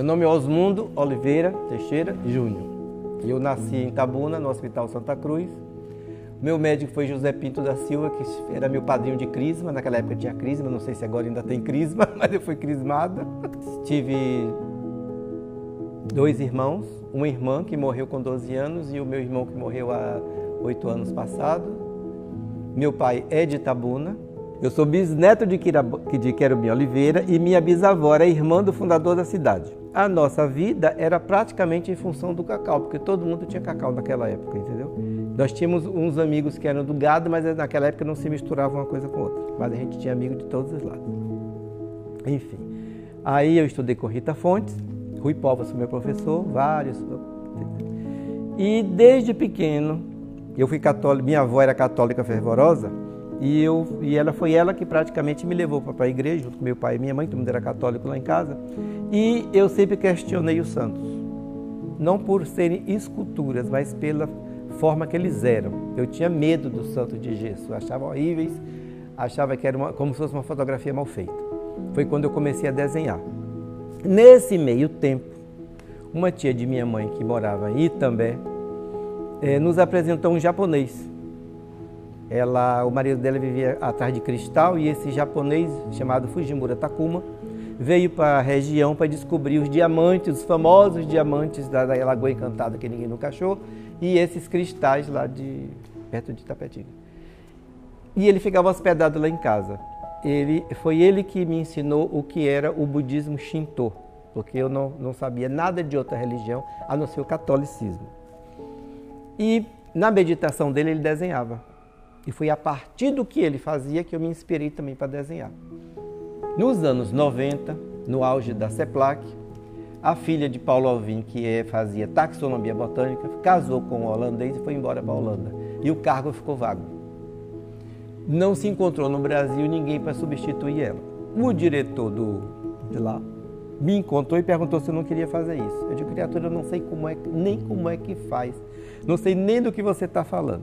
Meu nome é Osmundo Oliveira Teixeira Júnior. Eu nasci em Tabuna, no Hospital Santa Cruz. Meu médico foi José Pinto da Silva, que era meu padrinho de crisma. Naquela época tinha crisma, não sei se agora ainda tem crisma, mas eu fui crismada. Tive dois irmãos, uma irmã que morreu com 12 anos e o meu irmão que morreu há oito anos passado. Meu pai é de Tabuna. Eu sou bisneto de, Querubim Oliveira e minha bisavó era irmã do fundador da cidade. A nossa vida era praticamente em função do cacau, porque todo mundo tinha cacau naquela época, entendeu? Nós tínhamos uns amigos que eram do gado, mas naquela época não se misturava uma coisa com outra. Mas a gente tinha amigos de todos os lados. Enfim. Aí eu estudei com Rita Fontes, Rui Povas meu professor, vários. E desde pequeno, eu fui católico, minha avó era católica fervorosa, e, eu, e ela foi ela que praticamente me levou para a igreja, junto com meu pai e minha mãe, todo mundo era católico lá em casa. E eu sempre questionei os santos. Não por serem esculturas, mas pela forma que eles eram. Eu tinha medo dos santos de gesso, achava horríveis, achava que era uma, como se fosse uma fotografia mal feita. Foi quando eu comecei a desenhar. Nesse meio tempo, uma tia de minha mãe que morava em Itambé eh, nos apresentou um japonês. Ela, o marido dela vivia atrás de cristal e esse japonês chamado Fujimura Takuma veio para a região para descobrir os diamantes, os famosos diamantes da, Lagoa Encantada que ninguém nunca achou e esses cristais lá de perto de Tapetinga. E ele ficava hospedado lá em casa ele, foi ele que me ensinou o que era o budismo Shinto, porque eu não, não sabia nada de outra religião a não ser o catolicismo. E na meditação dele ele desenhava. E foi a partir do que ele fazia que eu me inspirei também para desenhar. Nos anos 90, no auge da CEPLAC, a filha de Paulo Alvim, que é, fazia taxonomia botânica, casou com um holandês e foi embora para a Holanda. E o cargo ficou vago não se encontrou no Brasil ninguém para substituir ela. O diretor do, de lá me encontrou e perguntou se eu não queria fazer isso. Eu digo, criatura, eu não sei como é, nem como é que faz. Não sei nem do que você está falando.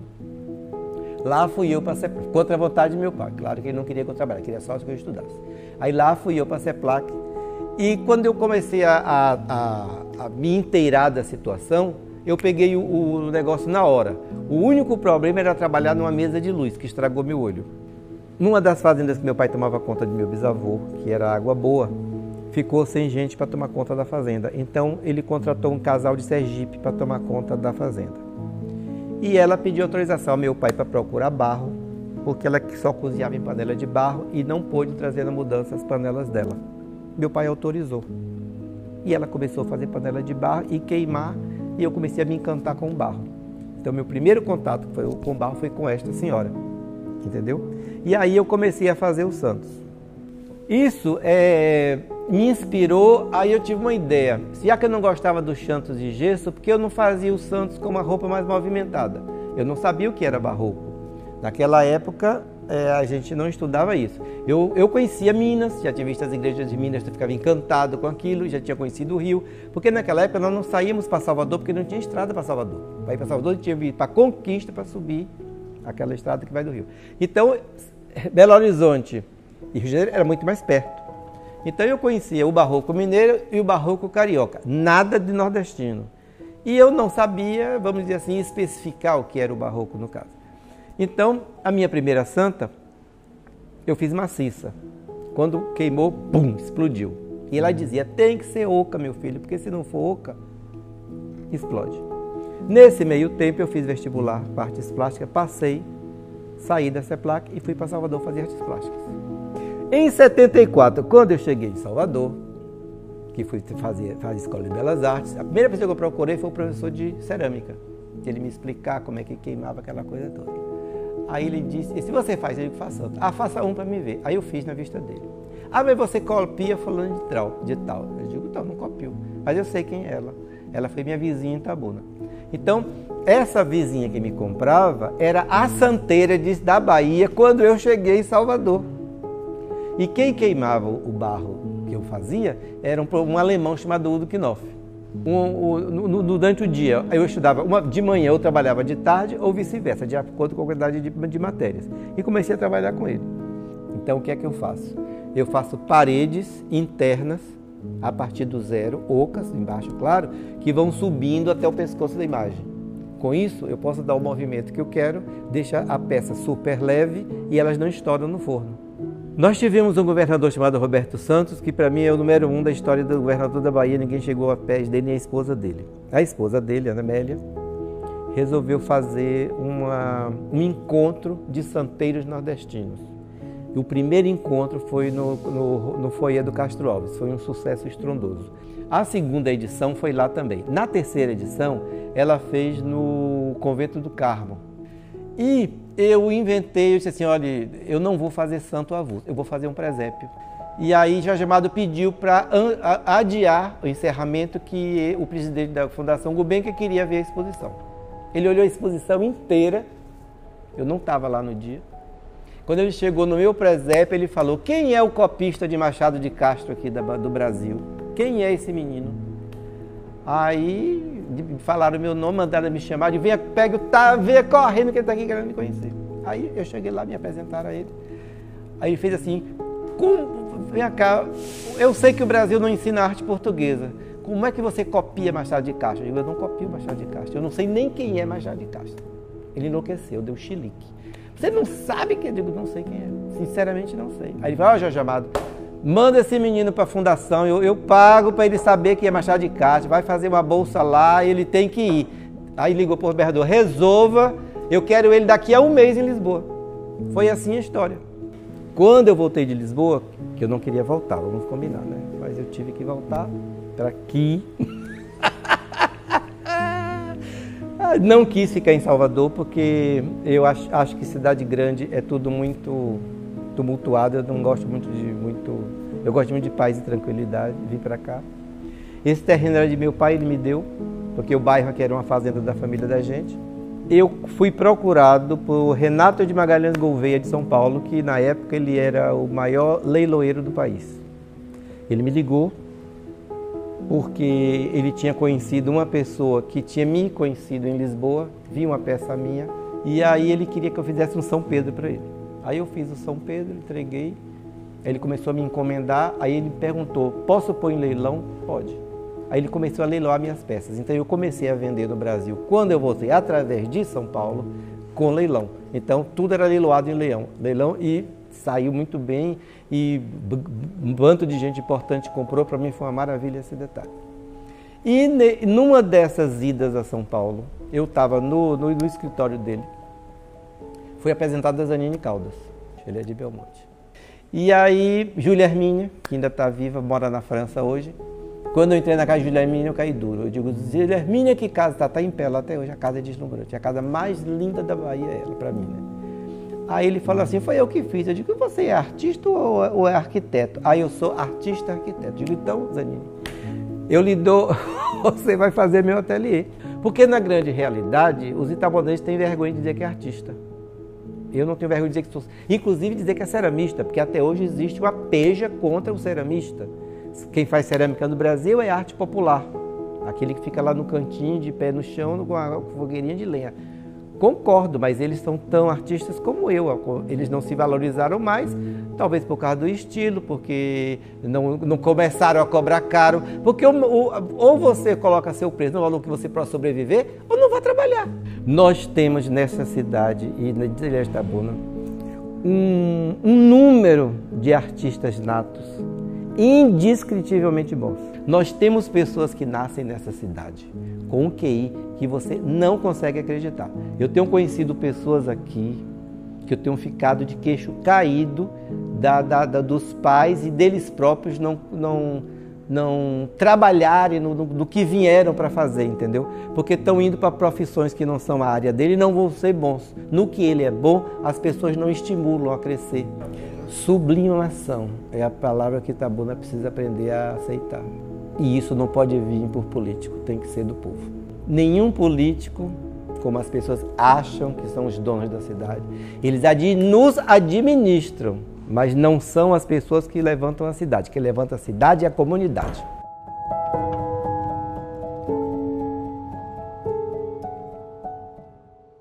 Lá fui eu para ser contra a vontade de meu pai. Claro que ele não queria que eu trabalhasse, queria só que eu estudasse. Aí lá fui eu para ser plaque. E quando eu comecei a, a, a, a me inteirar da situação, eu peguei o, o, negócio na hora. O único problema era trabalhar numa mesa de luz, que estragou meu olho. Numa das fazendas que meu pai tomava conta de meu bisavô, que era água boa, ficou sem gente para tomar conta da fazenda. Então ele contratou um casal de Sergipe para tomar conta da fazenda. E ela pediu autorização ao meu pai para procurar barro, porque ela só cozinhava em panela de barro e não pôde trazer na mudança as panelas dela. Meu pai autorizou. E ela começou a fazer panela de barro e queimar e eu comecei a me encantar com o barro. Então, meu primeiro contato com o barro foi com esta senhora, entendeu? E aí eu comecei a fazer os santos. Isso é, me inspirou, aí eu tive uma ideia. Se já que eu não gostava dos santos de gesso, porque eu não fazia os santos com uma roupa mais movimentada? Eu não sabia o que era barroco. Naquela época, é, a gente não estudava isso. Eu, eu conhecia Minas, já tinha visto as igrejas de Minas, eu ficava encantado com aquilo, já tinha conhecido o Rio, porque naquela época nós não saíamos para Salvador, porque não tinha estrada para Salvador. Para ir para Salvador, tinha que ir para Conquista para subir aquela estrada que vai do Rio. Então, Belo Horizonte e Rio de Janeiro era muito mais perto. Então eu conhecia o barroco mineiro e o barroco carioca, nada de nordestino. E eu não sabia, vamos dizer assim, especificar o que era o barroco no caso. Então, a minha primeira santa, eu fiz maciça. Quando queimou, pum, explodiu. E ela dizia: tem que ser oca, meu filho, porque se não for oca, explode. Nesse meio tempo, eu fiz vestibular para artes plásticas, passei, saí da CEPLAC e fui para Salvador fazer artes plásticas. Em 74, quando eu cheguei em Salvador, que fui fazer, fazer escola de belas artes, a primeira pessoa que eu procurei foi o professor de cerâmica, ele me explicar como é que queimava aquela coisa toda. Aí ele disse, e se você faz, eu digo, faça outro. Ah, faça um para me ver. Aí eu fiz na vista dele. Ah, mas você copia falando de tal, de tal. Eu digo, então, não copio. Mas eu sei quem é ela. Ela foi minha vizinha em Tabuna. Então, essa vizinha que me comprava era a santeira da Bahia quando eu cheguei em Salvador. E quem queimava o barro que eu fazia era um, um alemão chamado Udo Knopf um, um, durante o dia eu estudava uma, de manhã, eu trabalhava de tarde ou vice-versa, de acordo com a quantidade de, de matérias. E comecei a trabalhar com ele. Então o que é que eu faço? Eu faço paredes internas a partir do zero, ocas, embaixo, claro, que vão subindo até o pescoço da imagem. Com isso, eu posso dar o movimento que eu quero, deixar a peça super leve e elas não estouram no forno. Nós tivemos um governador chamado Roberto Santos, que para mim é o número um da história do governador da Bahia, ninguém chegou a pés dele nem a esposa dele. A esposa dele, Ana Amélia, resolveu fazer uma, um encontro de santeiros nordestinos. E o primeiro encontro foi no, no, no foyer do Castro Alves, foi um sucesso estrondoso. A segunda edição foi lá também. Na terceira edição, ela fez no Convento do Carmo. E eu inventei, eu disse assim, olha, eu não vou fazer santo avulso, eu vou fazer um presépio. E aí Jorge Amado pediu para adiar o encerramento que o presidente da Fundação Gulbenkian queria ver a exposição. Ele olhou a exposição inteira, eu não estava lá no dia, quando ele chegou no meu presépio, ele falou: Quem é o copista de Machado de Castro aqui do Brasil? Quem é esse menino? Aí falaram meu nome, mandaram me chamar, de venha, pega, tá, venha correndo que ele está aqui querendo me conhecer. Aí eu cheguei lá, me apresentaram a ele. Aí ele fez assim: Vem cá, eu sei que o Brasil não ensina arte portuguesa. Como é que você copia Machado de Castro? Eu digo, eu não copio Machado de Castro. Eu não sei nem quem é Machado de Castro. Ele enlouqueceu, deu chilique. Você não sabe quem? Eu digo, não sei quem é. Sinceramente, não sei. Aí ele fala, ó, oh, Jorge Amado, manda esse menino para a fundação, eu, eu pago para ele saber que é Machado de Castro, vai fazer uma bolsa lá ele tem que ir. Aí ligou para o governador, resolva, eu quero ele daqui a um mês em Lisboa. Foi assim a história. Quando eu voltei de Lisboa, que eu não queria voltar, vamos combinar, né? Mas eu tive que voltar para aqui. Não quis ficar em Salvador porque eu acho, acho que cidade grande é tudo muito tumultuado. Eu não gosto muito de muito. Eu gosto muito de paz e tranquilidade. Vim para cá. Esse terreno era de meu pai, ele me deu, porque o bairro aqui era uma fazenda da família da gente. Eu fui procurado por Renato de Magalhães Gouveia de São Paulo, que na época ele era o maior leiloeiro do país. Ele me ligou porque ele tinha conhecido uma pessoa que tinha me conhecido em Lisboa, viu uma peça minha, e aí ele queria que eu fizesse um São Pedro para ele. Aí eu fiz o São Pedro, entreguei, ele começou a me encomendar, aí ele perguntou, posso pôr em leilão? Pode. Aí ele começou a leiloar minhas peças. Então eu comecei a vender no Brasil, quando eu voltei, através de São Paulo, com leilão. Então tudo era leiloado em leilão. Leilão e saiu muito bem e um bando de gente importante comprou. Para mim foi uma maravilha esse detalhe. E numa dessas idas a São Paulo, eu estava no, no, no, escritório dele, fui apresentado a Zanine Caldas, ele é de Belmonte. E aí, Júlia Hermínia, que ainda está viva, mora na França hoje. Quando eu entrei na casa de Júlia Hermínia, eu caí duro. Eu digo, Júlia Hermínia, que casa está? Está em pé lá até hoje, a casa é deslumbrante. A casa mais linda da Bahia é ela, para mim, né? Aí ele falou assim, foi eu que fiz. Eu digo, você é artista ou é arquiteto? Aí eu sou artista arquiteto. Eu digo, então, Zanini, eu lhe dou, você vai fazer meu ateliê. Porque na grande realidade, os itabonenses têm vergonha de dizer que é artista. Eu não tenho vergonha de dizer que sou, inclusive dizer que é ceramista, porque até hoje existe uma peja contra o ceramista. Quem faz cerâmica no Brasil é arte popular. Aquele que fica lá no cantinho, de pé no chão, com a fogueirinha de lenha. Concordo, mas eles são tão artistas como eu. Eles não se valorizaram mais, talvez por causa do estilo, porque não, não começaram a cobrar caro. Porque ou, ou você coloca seu preço no valor que você pode sobreviver, ou não vai trabalhar. Nós temos nessa cidade e na Ilha de um, um número de artistas natos indescritivelmente bons. Nós temos pessoas que nascem nessa cidade com um QI que você não consegue acreditar. Eu tenho conhecido pessoas aqui que eu tenho ficado de queixo caído da, da, da dos pais e deles próprios não, não, não trabalharem no, no, que vieram para fazer, entendeu? Porque estão indo para profissões que não são a área dele e não vão ser bons. No que ele é bom, as pessoas não estimulam a crescer. Sublimação é a palavra que Tabuna precisa aprender a aceitar. E isso não pode vir por político, tem que ser do povo. Nenhum político, como as pessoas acham que são os donos da cidade, eles nos administram, mas não são as pessoas que levantam a cidade. Que levanta a cidade é a comunidade.